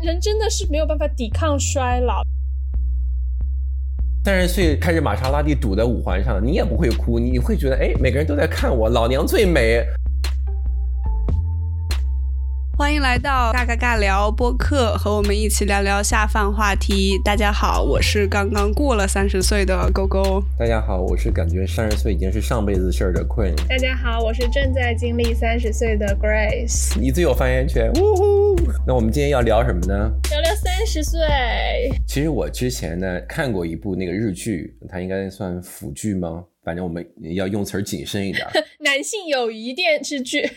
人真的是没有办法抵抗衰老。三十岁开始玛莎拉蒂堵在五环上，你也不会哭，你会觉得哎，每个人都在看我，老娘最美。欢迎来到尬尬尬聊播客，和我们一起聊聊下饭话题。大家好，我是刚刚过了三十岁的勾勾。大家好，我是感觉三十岁已经是上辈子事儿的 Queen。大家好，我是正在经历三十岁的 Grace。你最有发言权，呜呼！那我们今天要聊什么呢？聊聊三十岁。其实我之前呢看过一部那个日剧，它应该算腐剧吗？反正我们要用词谨慎一点。男性友谊电视剧。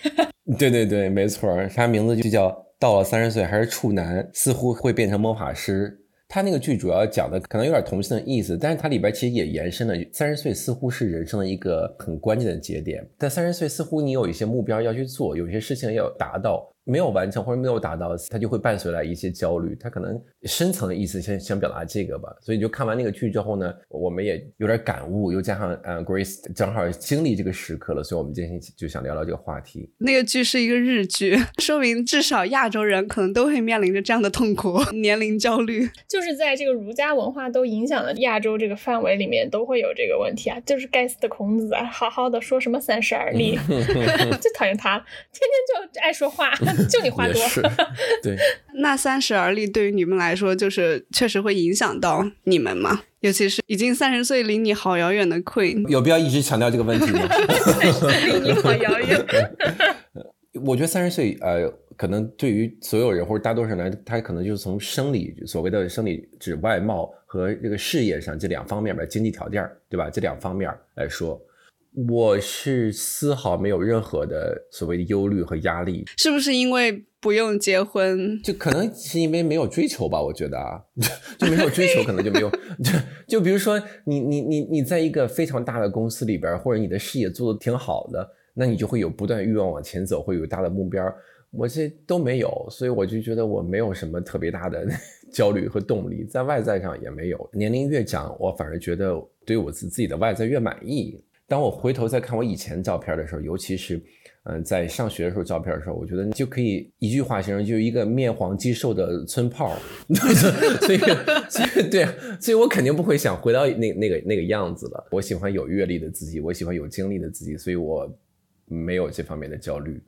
对对对，没错，他名字就叫《到了三十岁还是处男，似乎会变成魔法师》。他那个剧主要讲的可能有点同性的意思，但是它里边其实也延伸了三十岁似乎是人生的一个很关键的节点。但三十岁似乎你有一些目标要去做，有些事情要达到。没有完成或者没有达到，他就会伴随来一些焦虑。他可能深层的意思想想表达这个吧。所以就看完那个剧之后呢，我们也有点感悟，又加上呃，Grace 正好经历这个时刻了，所以我们今天就想聊聊这个话题。那个剧是一个日剧，说明至少亚洲人可能都会面临着这样的痛苦，年龄焦虑。就是在这个儒家文化都影响了亚洲这个范围里面，都会有这个问题啊。就是该死的孔子啊，好好的说什么三十而立，最讨厌他，天天就爱说话。就你话多，对。那三十而立对于你们来说，就是确实会影响到你们吗？尤其是已经三十岁离你好遥远的 Queen，有必要一直强调这个问题吗？离你好遥远。我觉得三十岁，呃，可能对于所有人或者大多数人来，他可能就是从生理所谓的生理指外貌和这个事业上这两方面吧，经济条件，对吧？这两方面来说。我是丝毫没有任何的所谓的忧虑和压力，是不是因为不用结婚？就可能是因为没有追求吧，我觉得啊，就没有追求，可能就没有。就就比如说，你你你你在一个非常大的公司里边，或者你的事业做得挺好的，那你就会有不断欲望往前走，会有大的目标。我这都没有，所以我就觉得我没有什么特别大的 焦虑和动力，在外在上也没有。年龄越长，我反而觉得对我自自己的外在越满意。当我回头再看我以前照片的时候，尤其是，嗯，在上学的时候照片的时候，我觉得就可以一句话形容，就是一个面黄肌瘦的村炮。所以，所以，对，所以我肯定不会想回到那那个那个样子了。我喜欢有阅历的自己，我喜欢有经历的自己，所以我没有这方面的焦虑。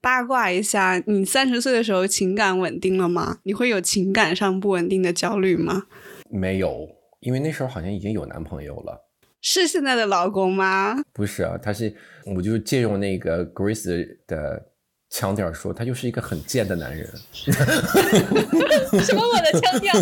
八卦一下，你三十岁的时候情感稳定了吗？你会有情感上不稳定的焦虑吗？没有，因为那时候好像已经有男朋友了。是现在的老公吗？不是啊，他是，我就借用那个 Grace 的腔调说，他就是一个很贱的男人。什么我的腔调？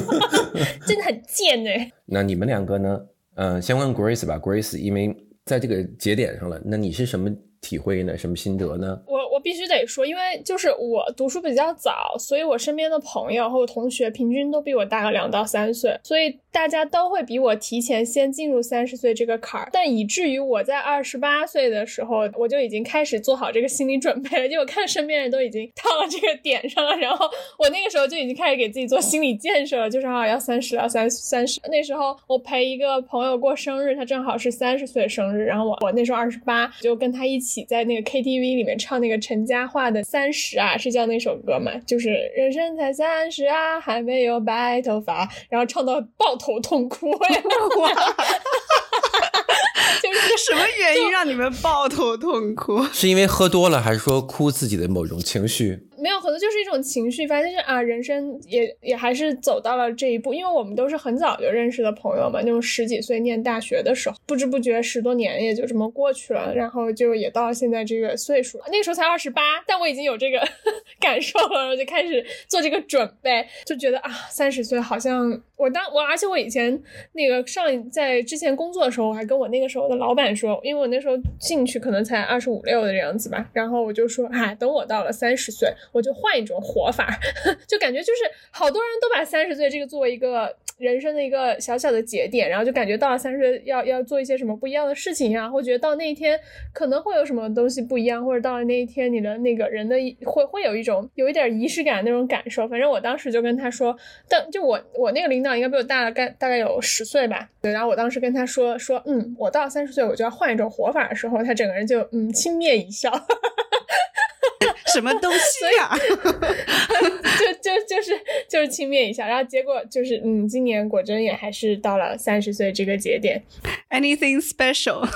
真的很贱哎。那你们两个呢？嗯，先问 Grace 吧，Grace，因为在这个节点上了，那你是什么体会呢？什么心得呢？我。必须得说，因为就是我读书比较早，所以我身边的朋友和我同学平均都比我大个两到三岁，所以大家都会比我提前先进入三十岁这个坎儿。但以至于我在二十八岁的时候，我就已经开始做好这个心理准备了。就我看身边人都已经到了这个点上了，然后我那个时候就已经开始给自己做心理建设了，就是啊要三十了，三三十。那时候我陪一个朋友过生日，他正好是三十岁生日，然后我我那时候二十八，就跟他一起在那个 KTV 里面唱那个陈。嘉桦的《三十》啊，是叫那首歌嘛？就是人生才三十啊，还没有白头发，然后唱到爆头痛哭。哇！就是 什么原因让你们抱头痛哭？是因为喝多了，还是说哭自己的某种情绪？没有，可能就是一种情绪，反正就是啊，人生也也还是走到了这一步，因为我们都是很早就认识的朋友嘛，那种十几岁念大学的时候，不知不觉十多年也就这么过去了，然后就也到现在这个岁数了，那个时候才二十八，但我已经有这个 感受了，我就开始做这个准备，就觉得啊，三十岁好像我当我，而且我以前那个上在之前工作的时候，我还跟我那个时候的老板说，因为我那时候进去可能才二十五六的样子吧，然后我就说，哎，等我到了三十岁。我就换一种活法，就感觉就是好多人都把三十岁这个作为一个人生的一个小小的节点，然后就感觉到了三十岁要要做一些什么不一样的事情呀，或觉得到那一天可能会有什么东西不一样，或者到了那一天你的那个人的会会有一种有一点仪式感那种感受。反正我当时就跟他说，但就我我那个领导应该比我大了概大概有十岁吧，对，然后我当时跟他说说，嗯，我到三十岁我就要换一种活法的时候，他整个人就嗯轻蔑一笑。哈哈哈什么东西呀？就就就是就是轻蔑一下，然后结果就是嗯，今年果真也还是到了三十岁这个节点。Anything special？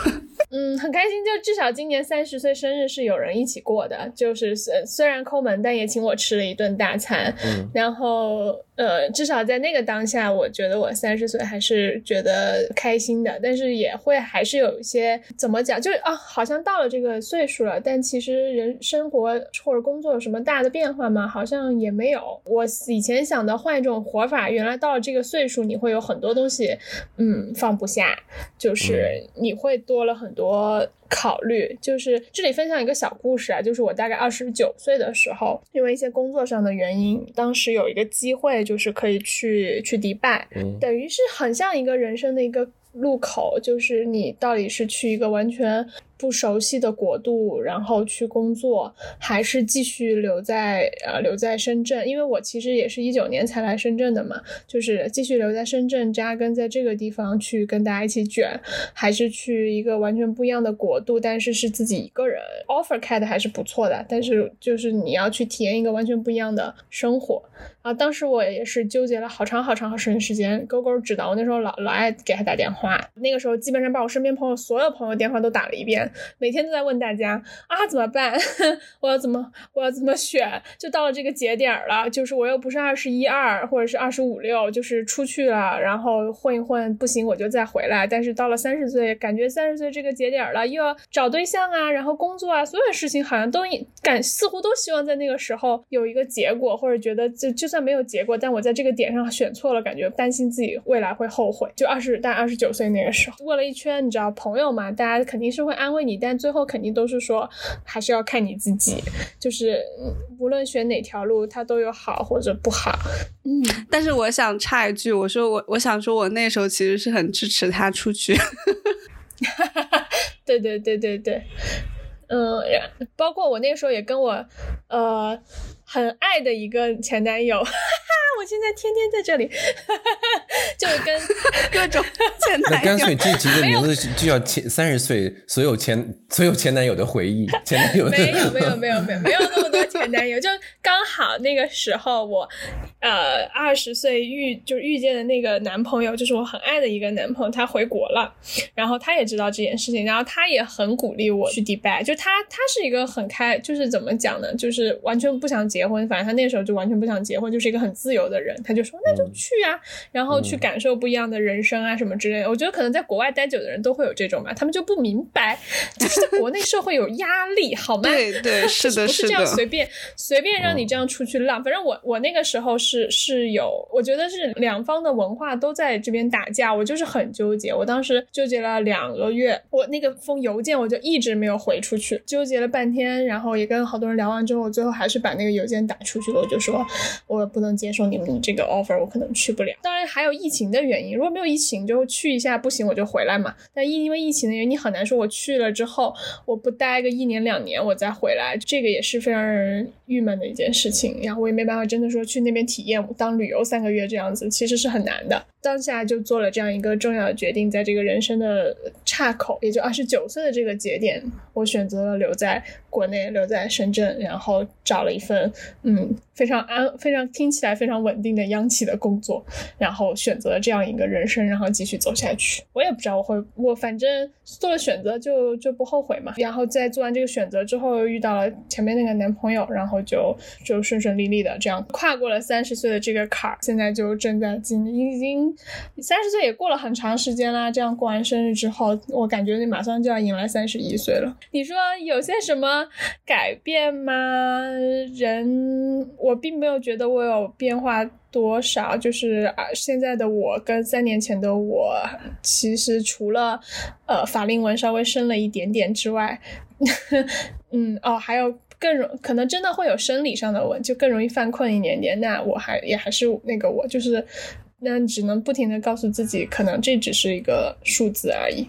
嗯，很开心，就至少今年三十岁生日是有人一起过的，就是虽虽然抠门，但也请我吃了一顿大餐。嗯，然后呃，至少在那个当下，我觉得我三十岁还是觉得开心的，但是也会还是有一些怎么讲，就是啊，好像到了这个岁数了，但其实人生活或者工作有什么大的变化吗？好像也没有。我以前想的换一种活法，原来到了这个岁数，你会有很多东西，嗯，放不下，就是你会多了很多。多考虑，就是这里分享一个小故事啊，就是我大概二十九岁的时候，因为一些工作上的原因，当时有一个机会，就是可以去去迪拜，等于是很像一个人生的一个路口，就是你到底是去一个完全。不熟悉的国度，然后去工作，还是继续留在呃留在深圳？因为我其实也是一九年才来深圳的嘛，就是继续留在深圳扎根在这个地方去跟大家一起卷，还是去一个完全不一样的国度，但是是自己一个人。offer 开的还是不错的，但是就是你要去体验一个完全不一样的生活啊！当时我也是纠结了好长好长好长时间。勾勾知道，我那时候老老爱给他打电话，那个时候基本上把我身边朋友所有朋友电话都打了一遍。每天都在问大家啊怎么办？我要怎么我要怎么选？就到了这个节点了，就是我又不是二十一二或者是二十五六，就是出去了，然后混一混不行我就再回来。但是到了三十岁，感觉三十岁这个节点了，又要找对象啊，然后工作啊，所有事情好像都感似乎都希望在那个时候有一个结果，或者觉得就就算没有结果，但我在这个点上选错了，感觉担心自己未来会后悔。就二十大二十九岁那个时候，问了一圈，你知道朋友嘛，大家肯定是会安慰你，但最后肯定都是说，还是要看你自己，就是无论选哪条路，它都有好或者不好。嗯，但是我想插一句，我说我我想说，我那时候其实是很支持他出去。对对对对对，嗯，包括我那时候也跟我呃很爱的一个前男友。哈 哈我现在天天在这里，哈 哈就跟各种前男友。那干脆这集的名字就叫前三十岁所有前所有前男友的回忆。前男友没有没有没有没有没有那么多前男友，就刚好那个时候我呃二十岁遇就遇见的那个男朋友，就是我很爱的一个男朋友，他回国了，然后他也知道这件事情，然后他也很鼓励我去迪拜。就他他是一个很开，就是怎么讲呢？就是完全不想结婚，反正他那时候就完全不想结婚，就是一个很自由。的人，他就说那就去啊，然后去感受不一样的人生啊，什么之类的。我觉得可能在国外待久的人都会有这种吧，他们就不明白，就是在国内社会有压力，好吗？对对，是的，是这样随便随便让你这样出去浪。反正我我那个时候是是有，我觉得是两方的文化都在这边打架，我就是很纠结。我当时纠结了两个月，我那个封邮件我就一直没有回出去，纠结了半天，然后也跟好多人聊完之后，我最后还是把那个邮先打出去了。我就说我不能接受你。们这个 offer 我可能去不了，当然还有疫情的原因。如果没有疫情，就去一下，不行我就回来嘛。但因因为疫情的原因，你很难说我去了之后我不待个一年两年我再回来，这个也是非常让人郁闷的一件事情。然后我也没办法真的说去那边体验当旅游三个月这样子，其实是很难的。当下就做了这样一个重要的决定，在这个人生的岔口，也就二十九岁的这个节点，我选择了留在国内，留在深圳，然后找了一份嗯非常安、非常听起来非常稳定的央企的工作，然后选择了这样一个人生，然后继续走下去。我也不知道我会，我反正做了选择就就不后悔嘛。然后在做完这个选择之后，遇到了前面那个男朋友，然后就就顺顺利利的这样跨过了三十岁的这个坎儿，现在就正在经已经。三十岁也过了很长时间啦，这样过完生日之后，我感觉你马上就要迎来三十一岁了。你说有些什么改变吗？人，我我并没有觉得我有变化多少，就是啊，现在的我跟三年前的我，其实除了呃法令纹稍微深了一点点之外，嗯哦，还有更容可能真的会有生理上的纹，就更容易犯困一点点。那我还也还是那个我就是。那只能不停的告诉自己，可能这只是一个数字而已，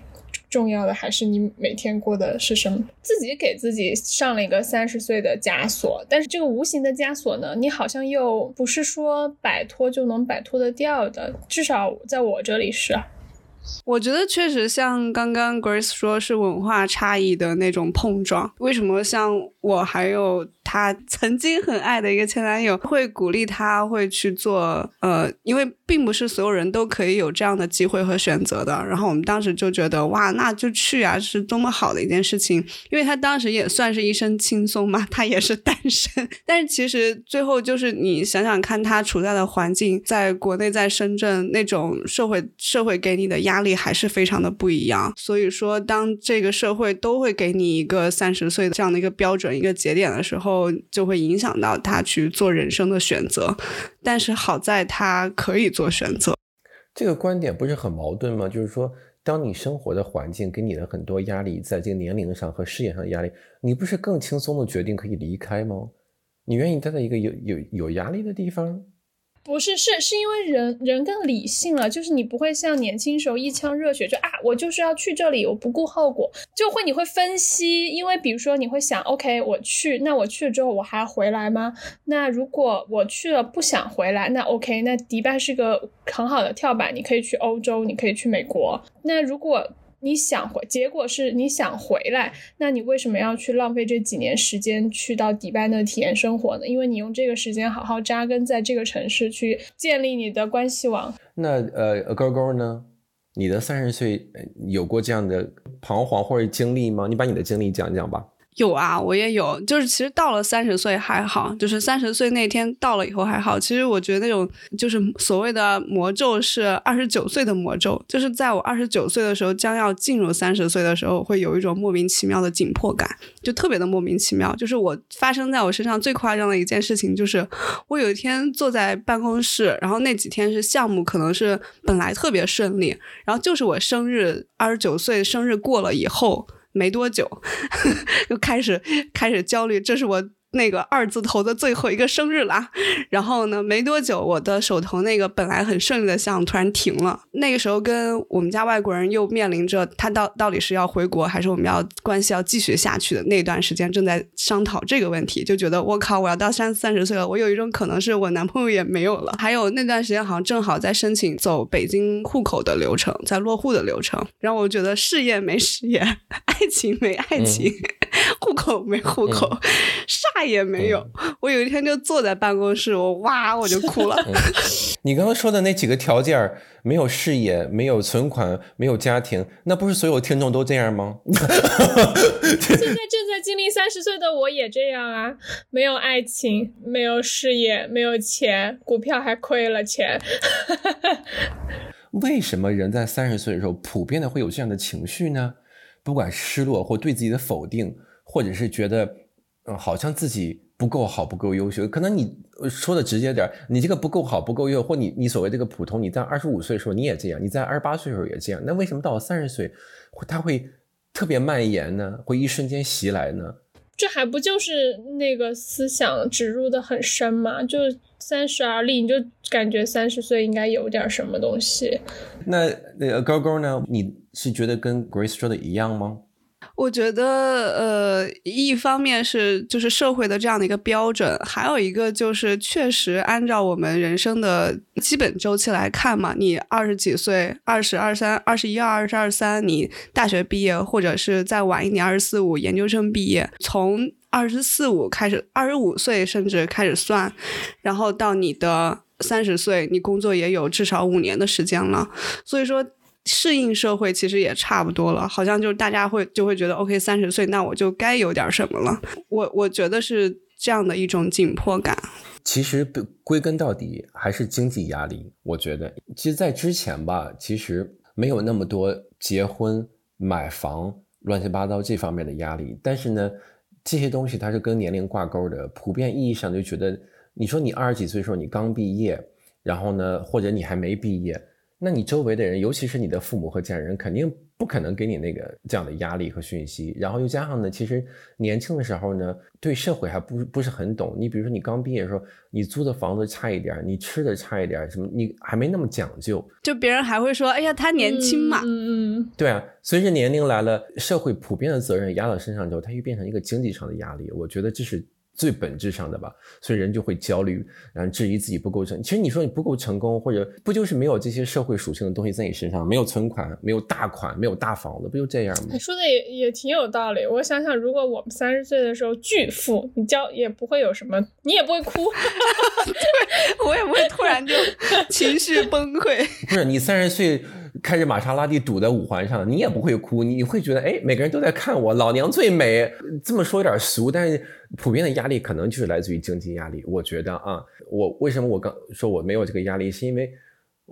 重要的还是你每天过的是什么。自己给自己上了一个三十岁的枷锁，但是这个无形的枷锁呢，你好像又不是说摆脱就能摆脱得掉的，至少在我这里是。我觉得确实像刚刚 Grace 说，是文化差异的那种碰撞。为什么像我还有？她 曾经很爱的一个前男友，会鼓励她会去做，呃，因为并不是所有人都可以有这样的机会和选择的。然后我们当时就觉得，哇，那就去啊，是多么好的一件事情。因为她当时也算是一身轻松嘛，她也是单身。但是其实最后就是你想想看，她处在的环境，在国内，在深圳那种社会社会给你的压力还是非常的不一样。所以说，当这个社会都会给你一个三十岁的这样的一个标准、一个节点的时候，就会影响到他去做人生的选择。但是好在他可以做选择。这个观点不是很矛盾吗？就是说，当你生活的环境给你的很多压力，在这个年龄上和事业上的压力，你不是更轻松的决定可以离开吗？你愿意待在一个有有有压力的地方？不是，是是因为人人更理性了，就是你不会像年轻时候一腔热血，就啊，我就是要去这里，我不顾后果，就会你会分析，因为比如说你会想，OK，我去，那我去了之后我还要回来吗？那如果我去了不想回来，那 OK，那迪拜是个很好的跳板，你可以去欧洲，你可以去美国。那如果你想回，结果是你想回来，那你为什么要去浪费这几年时间去到迪拜那体验生活呢？因为你用这个时间好好扎根在这个城市，去建立你的关系网。那呃，勾勾呢？你的三十岁有过这样的彷徨或者经历吗？你把你的经历讲讲吧。有啊，我也有，就是其实到了三十岁还好，就是三十岁那天到了以后还好。其实我觉得那种就是所谓的魔咒是二十九岁的魔咒，就是在我二十九岁的时候将要进入三十岁的时候，会有一种莫名其妙的紧迫感，就特别的莫名其妙。就是我发生在我身上最夸张的一件事情，就是我有一天坐在办公室，然后那几天是项目可能是本来特别顺利，然后就是我生日二十九岁生日过了以后。没多久，就开始开始焦虑，这是我。那个二字头的最后一个生日啦，然后呢，没多久，我的手头那个本来很顺利的项目突然停了。那个时候，跟我们家外国人又面临着他到到底是要回国，还是我们要关系要继续下去的那段时间，正在商讨这个问题，就觉得我靠，我要到三三十岁了，我有一种可能是我男朋友也没有了。还有那段时间好像正好在申请走北京户口的流程，在落户的流程，然后我觉得事业没事业，爱情没爱情，户口没户口，啥。也没有，我有一天就坐在办公室，我哇我就哭了。你刚刚说的那几个条件，没有事业，没有存款，没有家庭，那不是所有听众都这样吗？现在正在经历三十岁的我也这样啊，没有爱情，没有事业，没有钱，股票还亏了钱。为什么人在三十岁的时候普遍的会有这样的情绪呢？不管失落或对自己的否定，或者是觉得。嗯，好像自己不够好，不够优秀。可能你说的直接点，你这个不够好，不够优，或你你所谓这个普通，你在二十五岁的时候你也这样，你在二十八岁的时候也这样。那为什么到了三十岁，他会特别蔓延呢？会一瞬间袭来呢？这还不就是那个思想植入的很深吗？就三十而立，你就感觉三十岁应该有点什么东西。那那个高高呢？你是觉得跟 Grace 说的一样吗？我觉得，呃，一方面是就是社会的这样的一个标准，还有一个就是确实按照我们人生的基本周期来看嘛，你二十几岁，二十二三、二十一二、二十二三，你大学毕业，或者是再晚一点，二十四五研究生毕业，从二十四五开始，二十五岁甚至开始算，然后到你的三十岁，你工作也有至少五年的时间了，所以说。适应社会其实也差不多了，好像就是大家会就会觉得，OK，三十岁那我就该有点什么了。我我觉得是这样的一种紧迫感。其实归根到底还是经济压力。我觉得，其实，在之前吧，其实没有那么多结婚、买房、乱七八糟这方面的压力。但是呢，这些东西它是跟年龄挂钩的。普遍意义上就觉得，你说你二十几岁的时候你刚毕业，然后呢，或者你还没毕业。那你周围的人，尤其是你的父母和家人，肯定不可能给你那个这样的压力和讯息。然后又加上呢，其实年轻的时候呢，对社会还不不是很懂。你比如说，你刚毕业的时候，你租的房子差一点，你吃的差一点，什么你还没那么讲究，就别人还会说，哎呀，他年轻嘛。嗯嗯。对啊，随着年龄来了，社会普遍的责任压到身上之后，它又变成一个经济上的压力。我觉得这是。最本质上的吧，所以人就会焦虑，然后质疑自己不够成。其实你说你不够成功，或者不就是没有这些社会属性的东西在你身上，没有存款，没有大款，没有大房子，不就这样吗？你说的也也挺有道理。我想想，如果我们三十岁的时候巨富，你交也不会有什么，你也不会哭，对我也不会突然就 情绪崩溃。不是你三十岁。开着玛莎拉蒂堵在五环上，你也不会哭，你会觉得哎，每个人都在看我，老娘最美。这么说有点俗，但是普遍的压力可能就是来自于经济压力。我觉得啊，我为什么我刚说我没有这个压力，是因为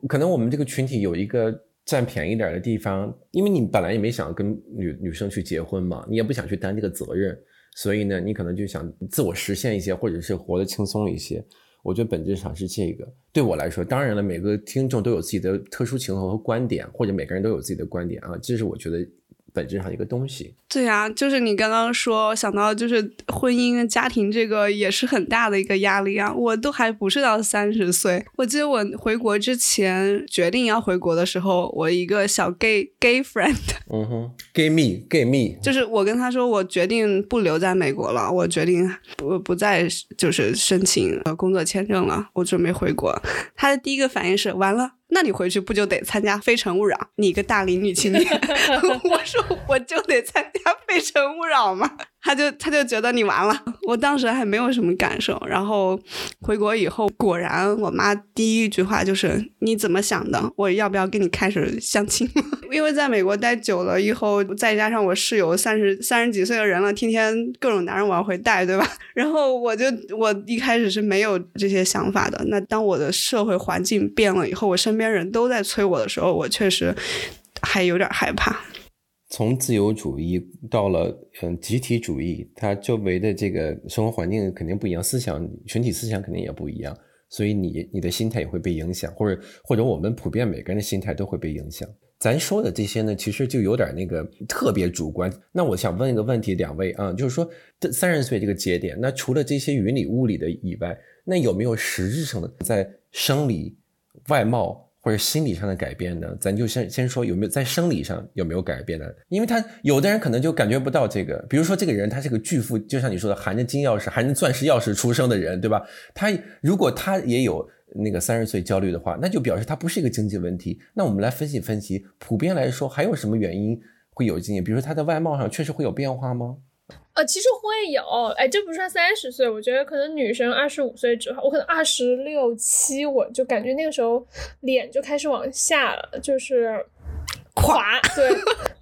可能我们这个群体有一个占便宜点的地方，因为你本来也没想跟女女生去结婚嘛，你也不想去担这个责任，所以呢，你可能就想自我实现一些，或者是活得轻松一些。我觉得本质上是这个，对我来说，当然了，每个听众都有自己的特殊情况和观点，或者每个人都有自己的观点啊，这是我觉得。本质上一个东西，对呀，就是你刚刚说想到就是婚姻家庭这个也是很大的一个压力啊。我都还不是到三十岁，我记得我回国之前决定要回国的时候，我一个小 gay gay friend，嗯哼，gay me gay me，就是我跟他说我决定不留在美国了，我决定不不再就是申请呃工作签证了，我准备回国。他的第一个反应是完了。那你回去不就得参加《非诚勿扰》？你个大龄女青年，我说我就得参加《非诚勿扰》吗？他就他就觉得你完了，我当时还没有什么感受。然后回国以后，果然我妈第一句话就是你怎么想的？我要不要跟你开始相亲？因为在美国待久了以后，再加上我室友三十三十几岁的人了，天天各种男人往回带，对吧？然后我就我一开始是没有这些想法的。那当我的社会环境变了以后，我身边人都在催我的时候，我确实还有点害怕。从自由主义到了嗯集体主义，它周围的这个生活环境肯定不一样，思想群体思想肯定也不一样，所以你你的心态也会被影响，或者或者我们普遍每个人的心态都会被影响。咱说的这些呢，其实就有点那个特别主观。那我想问一个问题，两位啊，就是说三十岁这个节点，那除了这些云里雾里的以外，那有没有实质上的在生理外貌？或者心理上的改变呢？咱就先先说有没有在生理上有没有改变呢？因为他有的人可能就感觉不到这个，比如说这个人他是个巨富，就像你说的含着金钥匙、含着钻石钥匙出生的人，对吧？他如果他也有那个三十岁焦虑的话，那就表示他不是一个经济问题。那我们来分析分析，普遍来说还有什么原因会有经济？比如说他在外貌上确实会有变化吗？呃，其实会有，哎，这不算三十岁，我觉得可能女生二十五岁之后，我可能二十六七，我就感觉那个时候脸就开始往下了，就是垮，对。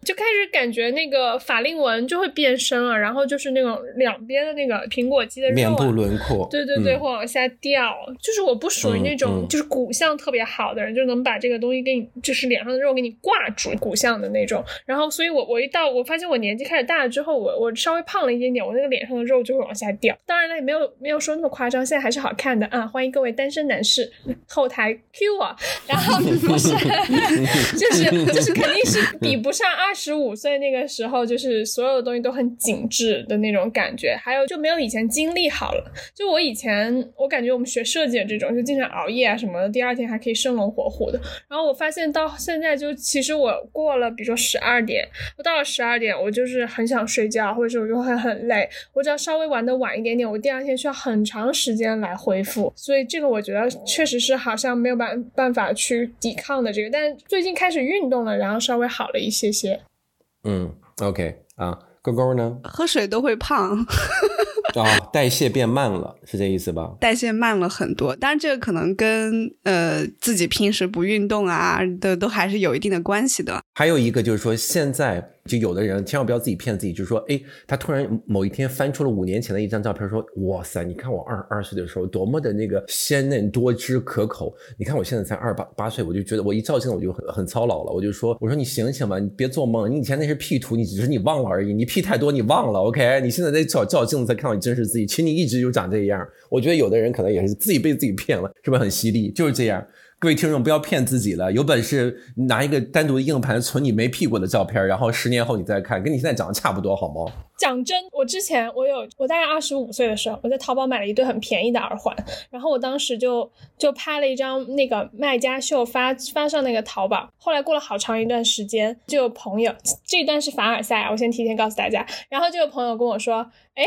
就开始感觉那个法令纹就会变深了，然后就是那种两边的那个苹果肌的面部轮廓，对对对，会往下掉。就是我不属于那种就是骨相特别好的人，就能把这个东西给你，就是脸上的肉给你挂住骨相的那种。然后，所以我我一到我发现我年纪开始大了之后，我我稍微胖了一点点，我那个脸上的肉就会往下掉。当然了，也没有没有说那么夸张，现在还是好看的啊！欢迎各位单身男士后台 Q 我，然后不是，就是就是肯定是 比不上二。十五岁那个时候，就是所有的东西都很紧致的那种感觉，还有就没有以前精力好了。就我以前，我感觉我们学设计的这种，就经常熬夜啊什么的，第二天还可以生龙活虎的。然后我发现到现在，就其实我过了，比如说十二点，我到了十二点，我就是很想睡觉，或者是我就会很累。我只要稍微玩的晚一点点，我第二天需要很长时间来恢复。所以这个我觉得确实是好像没有办办法去抵抗的这个。但最近开始运动了，然后稍微好了一些些。嗯，OK 啊，勾勾呢？喝水都会胖，啊，代谢变慢了，是这意思吧？代谢慢了很多，但是这个可能跟呃自己平时不运动啊的都还是有一定的关系的。还有一个就是说现在。就有的人千万不要自己骗自己，就是说，哎，他突然某一天翻出了五年前的一张照片，说，哇塞，你看我二二岁的时候多么的那个鲜嫩多汁可口，你看我现在才二八八岁，我就觉得我一照镜子我就很很操劳了，我就说，我说你醒醒吧，你别做梦，你以前那是 P 图，你只是你忘了而已，你 P 太多你忘了，OK，你现在在照照镜子才看到你真实自己，其实你一直就长这样。我觉得有的人可能也是自己被自己骗了，是不是很犀利？就是这样。各位听众，不要骗自己了。有本事拿一个单独的硬盘存你没 P 过的照片，然后十年后你再看，跟你现在长得差不多，好吗？讲真，我之前我有我大概二十五岁的时候，我在淘宝买了一对很便宜的耳环，然后我当时就就拍了一张那个卖家秀发发上那个淘宝。后来过了好长一段时间，就有朋友，这一段是凡尔赛，我先提前告诉大家。然后就有朋友跟我说。哎，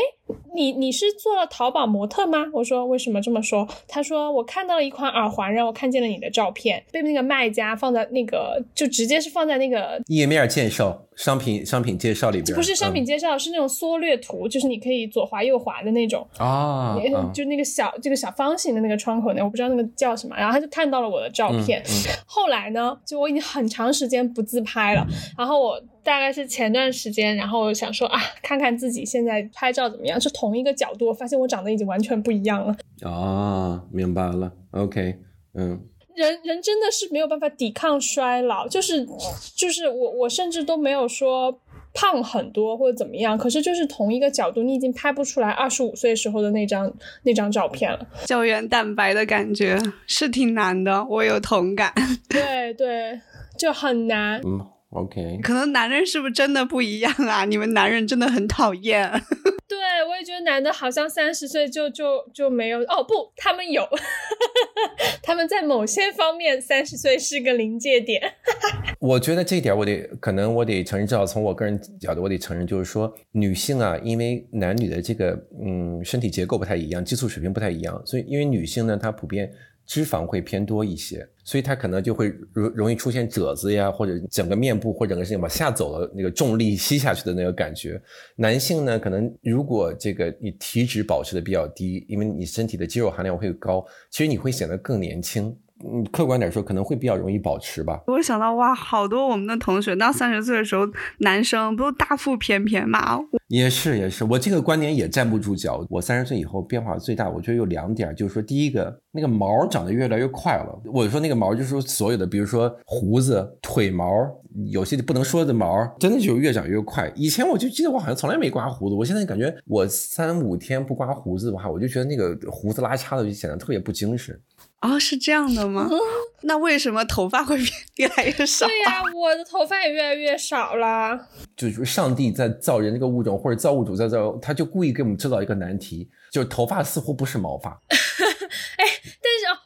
你你是做了淘宝模特吗？我说为什么这么说？他说我看到了一款耳环，然后看见了你的照片，被那个卖家放在那个，就直接是放在那个页面介绍、商品商品介绍里边。不是商品介绍，是那种缩略图，就是你可以左滑右滑的那种啊，就那个小这个小方形的那个窗口那，我不知道那个叫什么。然后他就看到了我的照片。后来呢，就我已经很长时间不自拍了，然后我。大概是前段时间，然后想说啊，看看自己现在拍照怎么样，是同一个角度，我发现我长得已经完全不一样了。啊，明白了，OK，嗯，人 人真的是没有办法抵抗衰老，就是就是我我甚至都没有说胖很多或者怎么样，可是就是同一个角度，你已经拍不出来二十五岁时候的那张那张照片了。胶原蛋白的感觉是挺难的，我有同感。对对，就很难。嗯。OK，可能男人是不是真的不一样啊？你们男人真的很讨厌。男的好像三十岁就就就没有哦，不，他们有，他们在某些方面三十岁是个临界点。我觉得这一点我得可能我得承认，至少从我个人角度，我得承认，就是说女性啊，因为男女的这个嗯身体结构不太一样，激素水平不太一样，所以因为女性呢，她普遍。脂肪会偏多一些，所以它可能就会容容易出现褶子呀，或者整个面部或整个身体往下走的那个重力吸下去的那个感觉。男性呢，可能如果这个你体脂保持的比较低，因为你身体的肌肉含量会高，其实你会显得更年轻。嗯，客观点说，可能会比较容易保持吧。我想到哇，好多我们的同学到三十岁的时候，男生不都大腹便便吗？也是也是，我这个观点也站不住脚。我三十岁以后变化最大，我觉得有两点，就是说，第一个，那个毛长得越来越快了。我说那个毛，就是说所有的，比如说胡子、腿毛，有些不能说的毛，真的就越长越快。以前我就记得我好像从来没刮胡子，我现在感觉我三五天不刮胡子的话，我就觉得那个胡子拉碴的就显得特别不精神。哦，是这样的吗？那为什么头发会越来越少？对呀，我的头发也越来越少了。就是上帝在造人这个物种，或者造物主在造，他就故意给我们制造一个难题，就是头发似乎不是毛发。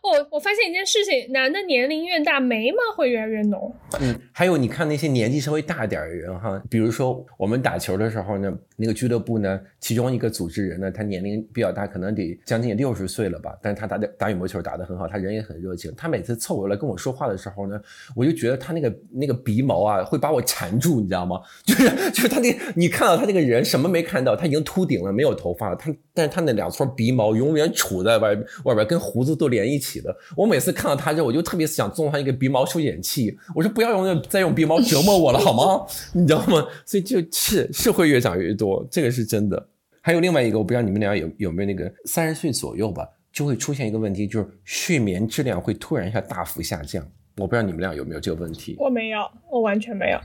我我发现一件事情，男的年龄越大，眉毛会越来越浓。嗯，还有你看那些年纪稍微大点的人哈，比如说我们打球的时候呢，那个俱乐部呢，其中一个组织人呢，他年龄比较大，可能得将近六十岁了吧，但是他打打羽毛球打得很好，他人也很热情。他每次凑过来跟我说话的时候呢，我就觉得他那个那个鼻毛啊，会把我缠住，你知道吗？就是就是他那，你看到他那个人什么没看到，他已经秃顶了，没有头发了，他但是他那两撮鼻毛永远杵在外外边，跟胡子都连一起的。我每次看到他之后，我就特别想送他一个鼻毛修剪器，我说不要用再用鼻毛折磨我了好吗？你知道吗？所以就是是会越长越多，这个是真的。还有另外一个，我不知道你们俩有有没有那个三十岁左右吧，就会出现一个问题，就是睡眠质量会突然一下大幅下降。我不知道你们俩有没有这个问题？我没有，我完全没有。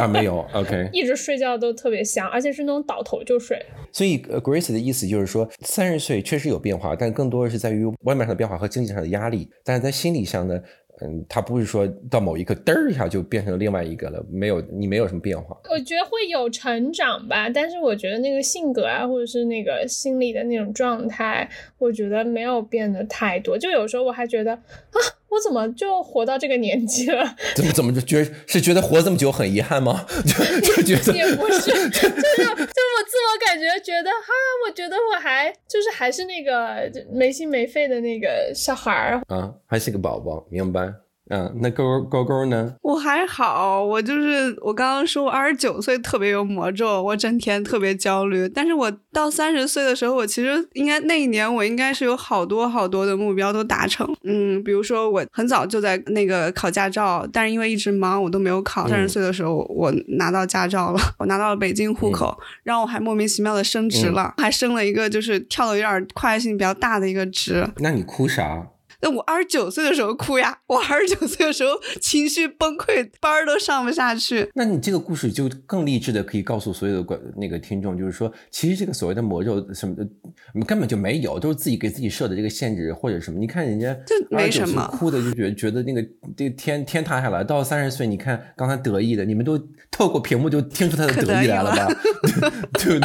啊，没有。OK。一直睡觉都特别香，而且是那种倒头就睡。所以，Grace 的意思就是说，三十岁确实有变化，但更多的是在于外面上的变化和经济上的压力。但是在心理上呢？嗯，他不是说到某一刻嘚儿一下就变成另外一个了，没有你没有什么变化。我觉得会有成长吧，但是我觉得那个性格啊，或者是那个心理的那种状态，我觉得没有变得太多。就有时候我还觉得啊，我怎么就活到这个年纪了？怎么怎么就觉是觉得活这么久很遗憾吗？就就觉得也不是，就是就我自我感觉觉得哈，我觉得我还就是还是那个没心没肺的那个小孩儿啊，还是个宝宝，明白。嗯，那勾勾勾呢？我还好，我就是我刚刚说我二十九岁特别有魔咒，我整天特别焦虑。但是我到三十岁的时候，我其实应该那一年我应该是有好多好多的目标都达成。嗯，比如说我很早就在那个考驾照，但是因为一直忙，我都没有考。三十岁的时候我拿到驾照了，我拿到了北京户口，然后我还莫名其妙的升职了，还升了一个就是跳的有点跨越性比较大的一个职。那你哭啥？那我二十九岁的时候哭呀，我二十九岁的时候情绪崩溃，班儿都上不下去。那你这个故事就更励志的可以告诉所有的观那个听众，就是说，其实这个所谓的魔咒什么的，根本就没有，都是自己给自己设的这个限制或者什么。你看人家二十九岁哭的就觉得 觉得那个这个天天塌下来，到三十岁你看刚才得意的，你们都透过屏幕就听出他的得意来了吧？对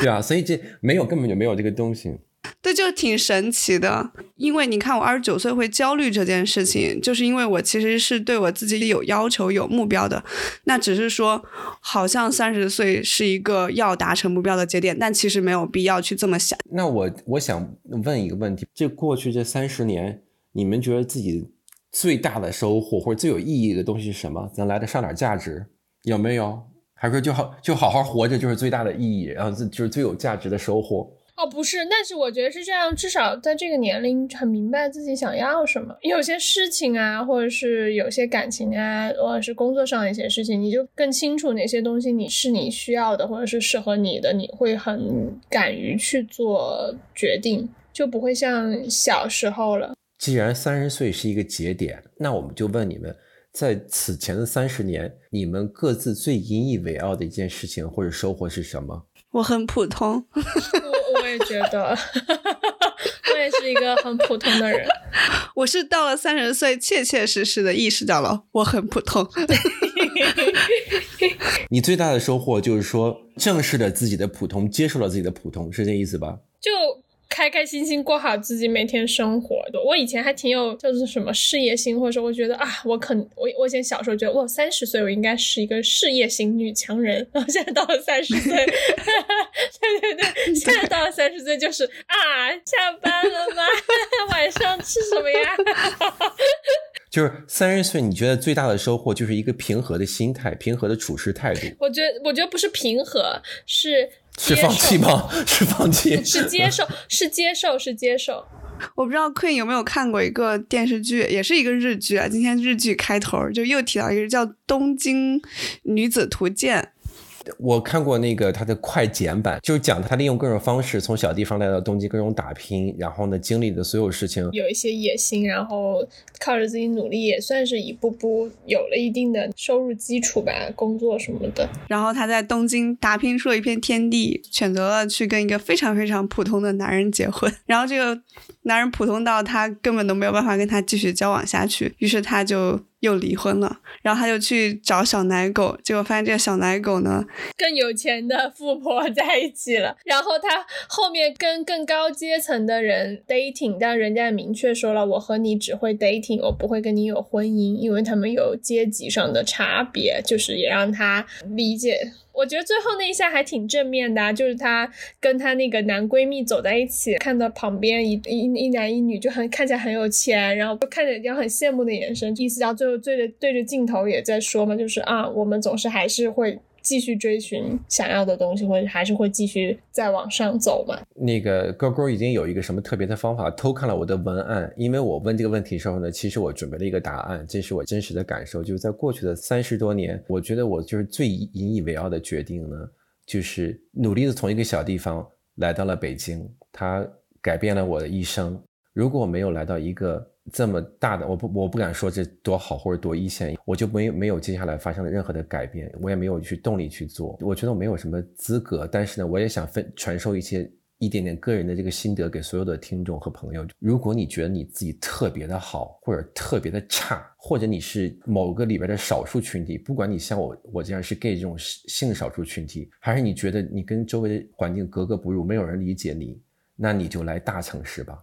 对啊，所以这没有根本就没有这个东西。对，就挺神奇的。因为你看，我二十九岁会焦虑这件事情，就是因为我其实是对我自己有要求、有目标的。那只是说，好像三十岁是一个要达成目标的节点，但其实没有必要去这么想。那我我想问一个问题：这过去这三十年，你们觉得自己最大的收获或者最有意义的东西是什么？咱来的上点价值，有没有？还是说就好就好好活着就是最大的意义，然后这就是最有价值的收获？哦，不是，但是我觉得是这样，至少在这个年龄很明白自己想要什么。有些事情啊，或者是有些感情啊，或者是工作上一些事情，你就更清楚哪些东西你是你需要的，或者是适合你的，你会很敢于去做决定，就不会像小时候了。既然三十岁是一个节点，那我们就问你们，在此前的三十年，你们各自最引以为傲的一件事情或者收获是什么？我很普通。我也觉得，我也是一个很普通的人。我是到了三十岁，切切实实的意识到了我很普通。你最大的收获就是说，正视了自己的普通，接受了自己的普通，是这意思吧？就。开开心心过好自己每天生活的，我以前还挺有叫做什么事业心，或者说我觉得啊，我肯我我以前小时候觉得我三十岁我应该是一个事业型女强人，然后现在到了三十岁，对 对对，现在到了三十岁就是啊，下班了吗？晚上吃什么呀？就是三十岁，你觉得最大的收获就是一个平和的心态，平和的处事态度。我觉得，我觉得不是平和，是是放弃吗？是放弃？是接受？是接受？是接受？我不知道 Queen 有没有看过一个电视剧，也是一个日剧啊。今天日剧开头就又提到一个叫《东京女子图鉴》。我看过那个他的快剪版，就是讲他利用各种方式从小地方来到东京，各种打拼，然后呢经历的所有事情，有一些野心，然后靠着自己努力，也算是一步步有了一定的收入基础吧，工作什么的。然后他在东京打拼出了一片天地，选择了去跟一个非常非常普通的男人结婚。然后这个男人普通到他根本都没有办法跟他继续交往下去，于是他就。又离婚了，然后他就去找小奶狗，结果发现这个小奶狗呢，更有钱的富婆 在一起了。然后他后面跟更高阶层的人 dating，但人家明确说了，我和你只会 dating，我不会跟你有婚姻，因为他们有阶级上的差别，就是也让他理解。我觉得最后那一下还挺正面的，就是她跟她那个男闺蜜走在一起，看到旁边一一一男一女就很看起来很有钱，然后就看着一样很羡慕的眼神，意思到最后对着对着镜头也在说嘛，就是啊，我们总是还是会。继续追寻想要的东西，或者还是会继续再往上走嘛？那个勾勾已经有一个什么特别的方法偷看了我的文案，因为我问这个问题的时候呢，其实我准备了一个答案，这是我真实的感受，就是在过去的三十多年，我觉得我就是最引以为傲的决定呢，就是努力的从一个小地方来到了北京，它改变了我的一生。如果我没有来到一个。这么大的，我不我不敢说这多好或者多一线，我就没没有接下来发生了任何的改变，我也没有去动力去做。我觉得我没有什么资格，但是呢，我也想分传授一些一点点个人的这个心得给所有的听众和朋友。如果你觉得你自己特别的好，或者特别的差，或者你是某个里边的少数群体，不管你像我我这样是 gay 这种性少数群体，还是你觉得你跟周围的环境格格不入，没有人理解你，那你就来大城市吧。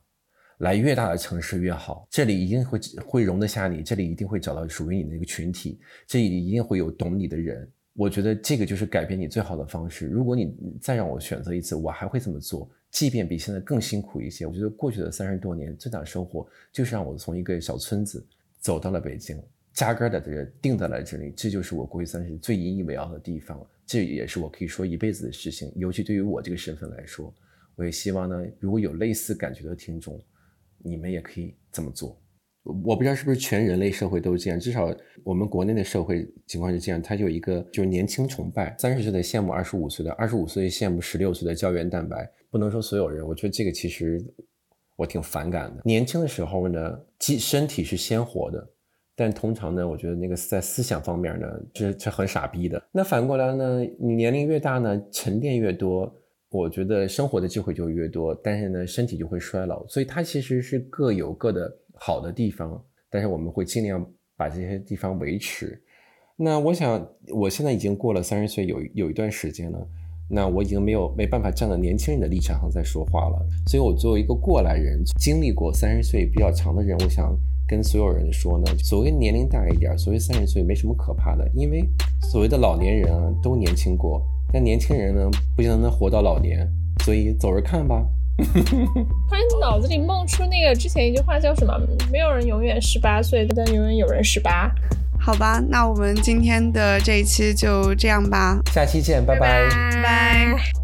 来越大的城市越好，这里一定会会容得下你，这里一定会找到属于你的一个群体，这里一定会有懂你的人。我觉得这个就是改变你最好的方式。如果你再让我选择一次，我还会这么做，即便比现在更辛苦一些。我觉得过去的三十多年最大的收获就是让我从一个小村子走到了北京，扎根的这定在了这里，这就是我过去三十最引以为傲的地方，这也是我可以说一辈子的事情。尤其对于我这个身份来说，我也希望呢，如果有类似感觉的听众。你们也可以这么做，我不知道是不是全人类社会都是这样，至少我们国内的社会情况是这样。它有一个就是年轻崇拜，三十岁的羡慕二十五岁的，二十五岁羡慕十六岁的胶原蛋白。不能说所有人，我觉得这个其实我挺反感的。年轻的时候呢，既身体是鲜活的，但通常呢，我觉得那个在思想方面呢，这这很傻逼的。那反过来呢，你年龄越大呢，沉淀越多，我觉得生活的机会就越多，但是呢，身体就会衰老。所以它其实是各有各的好的地方，但是我们会尽量把这些地方维持。那我想，我现在已经过了三十岁，有有一段时间了。那我已经没有没办法站在年轻人的立场上再说话了。所以，我作为一个过来人，经历过三十岁比较长的人，我想跟所有人说呢：，所谓年龄大一点，所谓三十岁没什么可怕的，因为所谓的老年人啊，都年轻过。但年轻人呢，不一定能活到老年，所以走着看吧。突然脑子里冒出那个之前一句话叫什么？没有人永远十八岁，但永远有人十八。好吧，那我们今天的这一期就这样吧，下期见，拜拜拜。